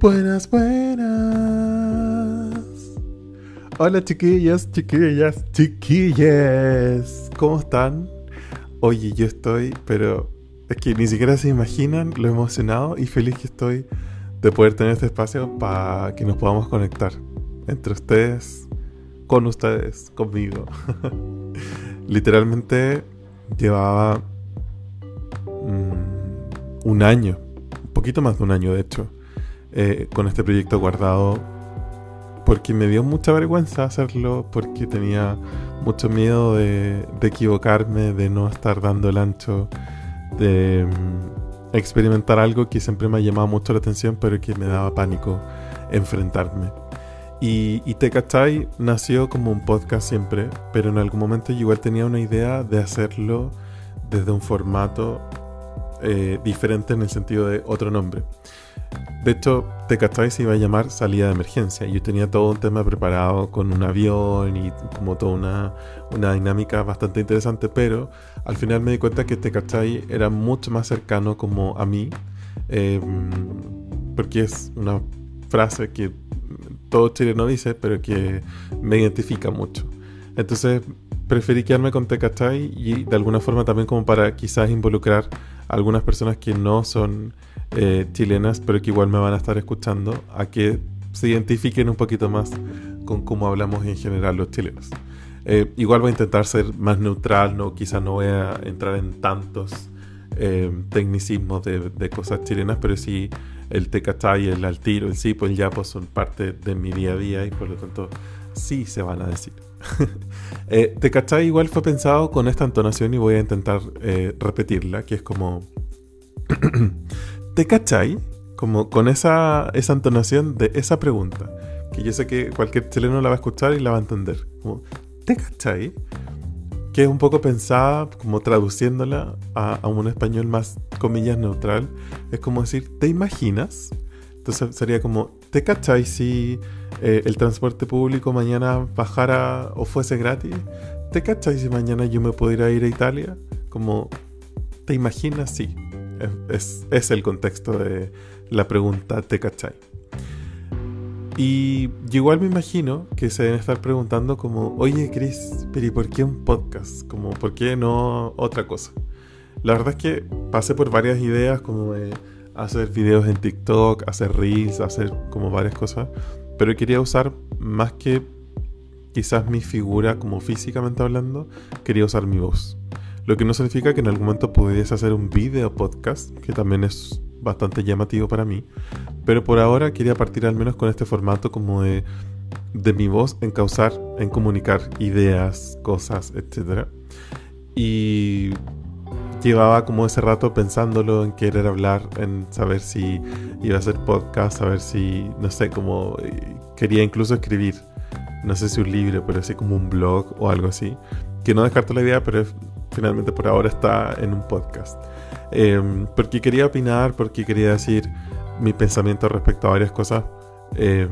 Buenas, buenas. Hola chiquillas, chiquillas, chiquillas. ¿Cómo están? Oye, yo estoy, pero es que ni siquiera se imaginan lo emocionado y feliz que estoy de poder tener este espacio para que nos podamos conectar entre ustedes, con ustedes, conmigo. Literalmente llevaba mm, un año, un poquito más de un año de hecho, eh, con este proyecto guardado porque me dio mucha vergüenza hacerlo, porque tenía mucho miedo de, equivocarme, de no estar dando el ancho, de mm, experimentar algo que siempre me ha llamado mucho la atención, pero que me daba pánico enfrentarme. Y, y Te nació como un podcast siempre, pero en algún momento yo igual tenía una idea de hacerlo desde un formato eh, diferente en el sentido de otro nombre. De hecho, Te Cachai se iba a llamar Salida de Emergencia. Yo tenía todo un tema preparado con un avión y como toda una, una dinámica bastante interesante, pero al final me di cuenta que Te Cachai era mucho más cercano como a mí, eh, porque es una frase que todo chileno dice, pero que me identifica mucho. Entonces preferí quedarme con Te Cachai y de alguna forma también como para quizás involucrar a algunas personas que no son eh, chilenas, pero que igual me van a estar escuchando, a que se identifiquen un poquito más con cómo hablamos en general los chilenos. Eh, igual voy a intentar ser más neutral, no, quizás no voy a entrar en tantos eh, tecnicismos de, de, cosas chilenas, pero sí el tecachai, el al tiro, el pues el yapo son parte de mi día a día y por lo tanto sí se van a decir. eh, tecachai igual fue pensado con esta entonación y voy a intentar eh, repetirla, que es como... ¿Te cachai? Como con esa, esa entonación de esa pregunta. Que yo sé que cualquier chileno la va a escuchar y la va a entender. Como, ¿te cachai? Que es un poco pensada, como traduciéndola a, a, un español más, comillas, neutral. Es como decir, ¿te imaginas? Entonces sería como, ¿te cachai si eh, el transporte público mañana bajara o fuese gratis? ¿Te cachai si mañana yo me pudiera ir a Italia? Como, ¿te imaginas? Sí. Es, es, el contexto de la pregunta ¿te cachai? Y igual me imagino que se deben estar preguntando como, oye Chris, pero ¿y por qué un podcast? Como, ¿por qué no otra cosa? La verdad es que pasé por varias ideas como hacer videos en TikTok, hacer reels, hacer como varias cosas, pero quería usar más que quizás mi figura como físicamente hablando, quería usar mi voz. Lo que no significa que en algún momento pudiese hacer un video podcast, que también es bastante llamativo para mí. Pero por ahora quería partir al menos con este formato como de, de mi voz en causar, en comunicar ideas, cosas, etc. Y llevaba como ese rato pensándolo, en querer hablar, en saber si iba a hacer podcast, saber si, no sé, como quería incluso escribir, no sé si un libro, pero así como un blog o algo así. Que no descarto la idea, pero finalmente por ahora está en un podcast. Eh, porque quería opinar, porque quería decir mi pensamiento respecto a varias cosas. Eh,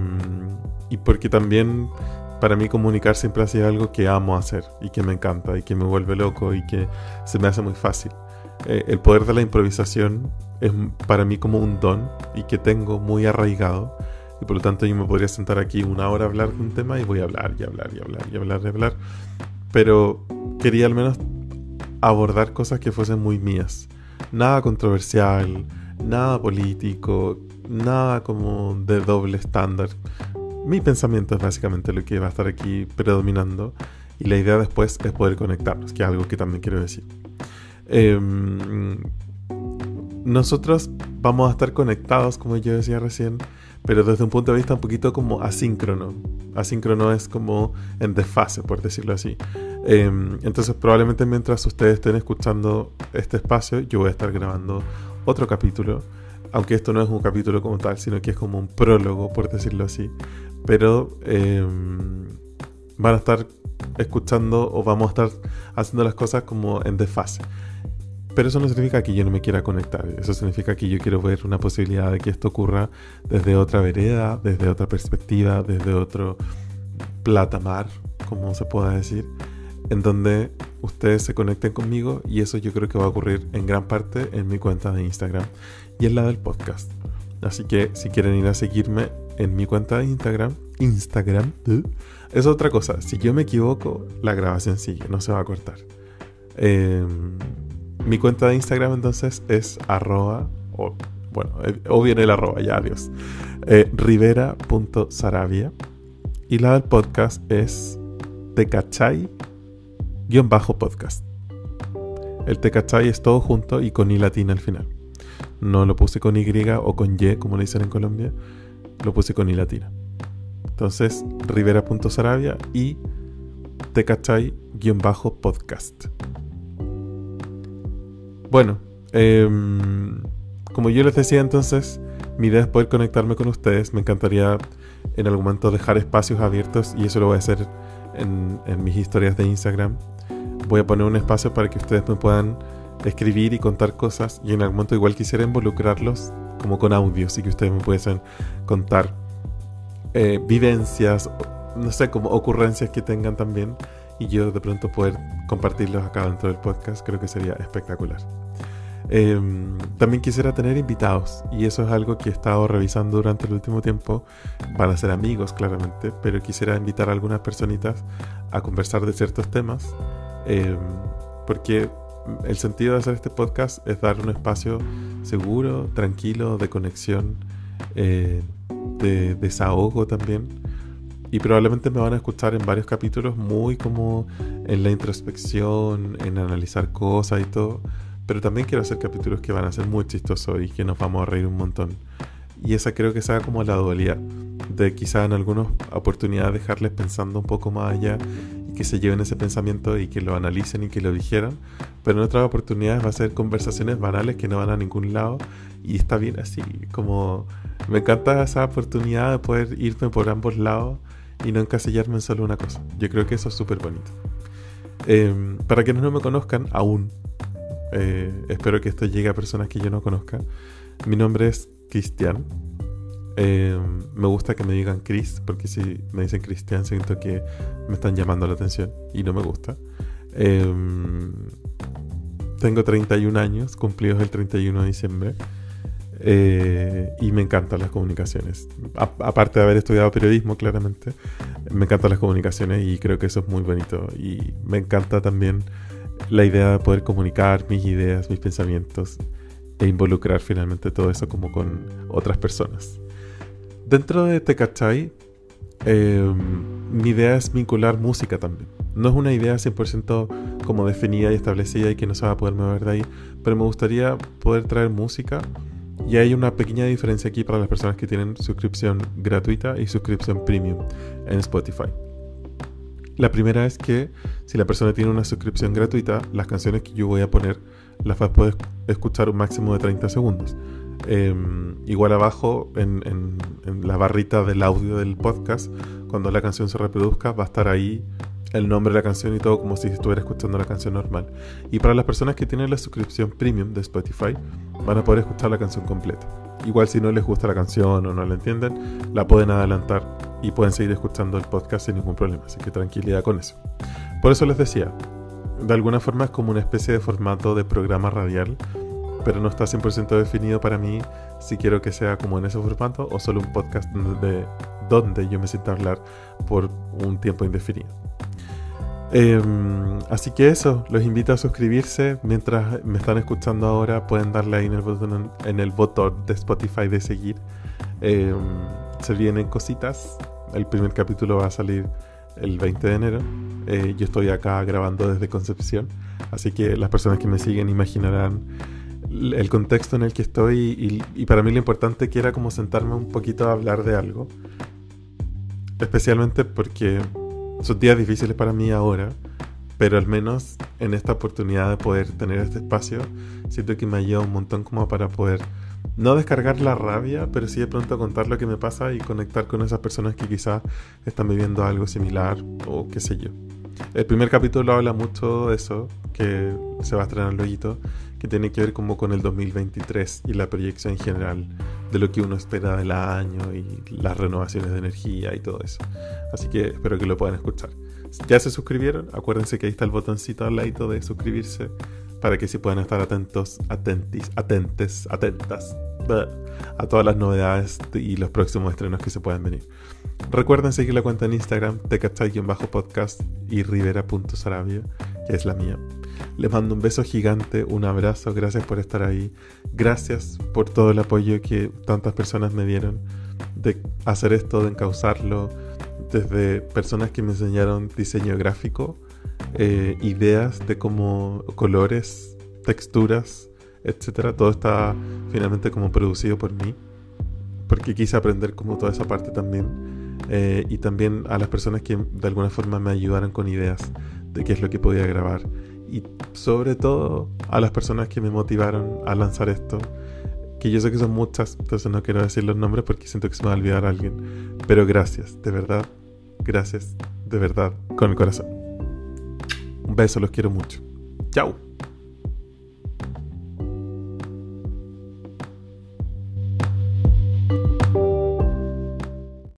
y porque también para mí comunicar siempre ha sido algo que amo hacer y que me encanta y que me vuelve loco y que se me hace muy fácil. Eh, el poder de la improvisación es para mí como un don y que tengo muy arraigado. Y por lo tanto yo me podría sentar aquí una hora a hablar de un tema y voy a hablar y hablar y hablar y hablar y hablar. Pero quería al menos abordar cosas que fuesen muy mías. Nada controversial, nada político, nada como de doble estándar. Mi pensamiento es básicamente lo que va a estar aquí predominando y la idea después es poder conectarnos, que es algo que también quiero decir. Eh, nosotros vamos a estar conectados, como yo decía recién, pero desde un punto de vista un poquito como asíncrono. Asíncrono es como en desfase, por decirlo así. Eh, entonces probablemente mientras ustedes estén escuchando este espacio, yo voy a estar grabando otro capítulo. Aunque esto no es un capítulo como tal, sino que es como un prólogo, por decirlo así. Pero eh, van a estar escuchando o vamos a estar haciendo las cosas como en desfase. Pero eso no significa que yo no me quiera conectar. Eso significa que yo quiero ver una posibilidad de que esto ocurra desde otra vereda, desde otra perspectiva, desde otro platamar, como se pueda decir, en donde ustedes se conecten conmigo y eso yo creo que va a ocurrir en gran parte en mi cuenta de Instagram y en la del podcast. Así que si quieren ir a seguirme en mi cuenta de Instagram, Instagram, ¿eh? es otra cosa. Si yo me equivoco, la grabación sigue, no se va a cortar. Em, mi cuenta de Instagram entonces es arroba, o, bueno, eh, o viene el arroba, ya adiós, eh. Y la del podcast es tecachay-podcast. El tecachay es todo junto y con i latina al final. No lo puse con Y o con Y, como le dicen en Colombia. Lo puse con I latina. Entonces, rivera.sarabia y tecachay-podcast. Bueno, em, como yo les decía entonces, mi idea es poder conectarme con ustedes. Me encantaría en algún momento dejar espacios abiertos y eso lo voy a hacer en mis historias de Instagram. Voy a poner un espacio para que ustedes me puedan escribir y contar cosas y en algún momento igual quisiera involucrarlos como con audios y que ustedes me pudiesen contar eh, vivencias, no sé, como ocurrencias que tengan también y yo de pronto poder compartirlos acá dentro del podcast creo que sería espectacular. Em, también quisiera tener invitados y eso es algo que he estado revisando durante el último tiempo. Van a ser amigos claramente, pero quisiera invitar a algunas personitas a conversar de ciertos temas em, porque el sentido de hacer este podcast es dar un espacio seguro, tranquilo, de conexión, eh, de desahogo también. Y probablemente me van a escuchar en varios capítulos muy como en la introspección, en analizar cosas y todo. Pero también quiero hacer capítulos que van a ser muy chistosos y que nos vamos a reír un montón. Y esa creo que sea como la dualidad de quizá en algunas oportunidades dejarles pensando un poco más allá que se lleven ese pensamiento y que lo analicen y que lo dijeran, pero en otras oportunidades va a ser conversaciones banales que no van a ningún lado y está bien así, como me encanta esa oportunidad de poder irme por ambos lados y no encasillarme en solo una cosa. Yo creo que eso es súper bonito. Em, para quienes no me conozcan aún, eh, espero que esto llegue a personas que yo no conozca. Mi nombre es Cristian, Em, me gusta que me digan Chris, porque si me dicen Cristian siento que me están llamando la atención y no me gusta. Em, tengo 31 años, cumplidos el 31 de diciembre, eh, y me encantan las comunicaciones. aparte de haber estudiado periodismo, claramente, me encantan las comunicaciones y creo que eso es muy bonito. Y me encanta también la idea de poder comunicar mis ideas, mis pensamientos e involucrar finalmente todo eso como con otras personas. Dentro de Tecachay, eh, mi idea es vincular música también. No es una idea 100% como definida y establecida y que no se va a poder mover de ahí, pero me gustaría poder traer música y hay una pequeña diferencia aquí para las personas que tienen suscripción gratuita y suscripción premium en Spotify. La primera es que si la persona tiene una suscripción gratuita, las canciones que yo voy a poner las vas a poder escuchar un máximo de 30 segundos. Em, igual abajo, en, la barrita del audio del podcast, cuando la canción se reproduzca, va a estar ahí el nombre de la canción y todo como si estuviera escuchando la canción normal. Y para las personas que tienen la suscripción premium de Spotify, van a poder escuchar la canción completa. Igual si no les gusta la canción o no la entienden, la pueden adelantar y pueden seguir escuchando el podcast sin ningún problema. Así que tranquilidad con eso. Por eso les decía, de alguna forma es como una especie de formato de programa radial pero no está 100% definido para mí si quiero que sea como en ese formato o solo un podcast de, donde yo me sienta a hablar por un tiempo indefinido. Em, así que eso, los invito a suscribirse. Mientras me están escuchando ahora, pueden darle ahí en el botón, en el botón de Spotify de seguir. Em, se vienen cositas. El primer capítulo va a salir el 20 de enero. Eh, yo estoy acá grabando desde Concepción, así que las personas que me siguen imaginarán el contexto en el que estoy y, para mí lo importante que era como sentarme un poquito a hablar de algo. Especialmente porque son días difíciles para mí ahora, pero al menos en esta oportunidad de poder tener este espacio, siento que me ayuda un montón como para poder no descargar la rabia, pero sí de pronto contar lo que me pasa y conectar con esas personas que quizás están viviendo algo similar o qué sé yo. El primer capítulo habla mucho de eso, que se va a estrenar luego, que tiene que ver como con el 2023 y la proyección general de lo que uno espera del año y las renovaciones de energía y todo eso. Así que espero que lo puedan escuchar. Ya se suscribieron, acuérdense que ahí está el botoncito al lado de suscribirse para que se puedan estar atentos, atentis, atentes, atentas a todas las novedades y los próximos estrenos que se puedan venir. Recuerden seguir la cuenta en Instagram, bajo podcast y rivera.sarabia, que es la mía. Les mando un beso gigante, un abrazo, gracias por estar ahí, gracias por todo el apoyo que tantas personas me dieron de hacer esto, de encauzarlo, desde personas que me enseñaron diseño gráfico, eh, ideas de cómo colores, texturas, etcétera. Todo está finalmente como producido por mí, porque quise aprender como toda esa parte también. Eh, y también a las personas que de alguna forma me ayudaron con ideas de qué es lo que podía grabar. Y sobre todo a las personas que me motivaron a lanzar esto, que yo sé que son muchas, entonces no quiero decir los nombres porque siento que se me va a olvidar alguien. Pero gracias, de verdad, gracias, de verdad, con el corazón. Un beso, los quiero mucho. Chao.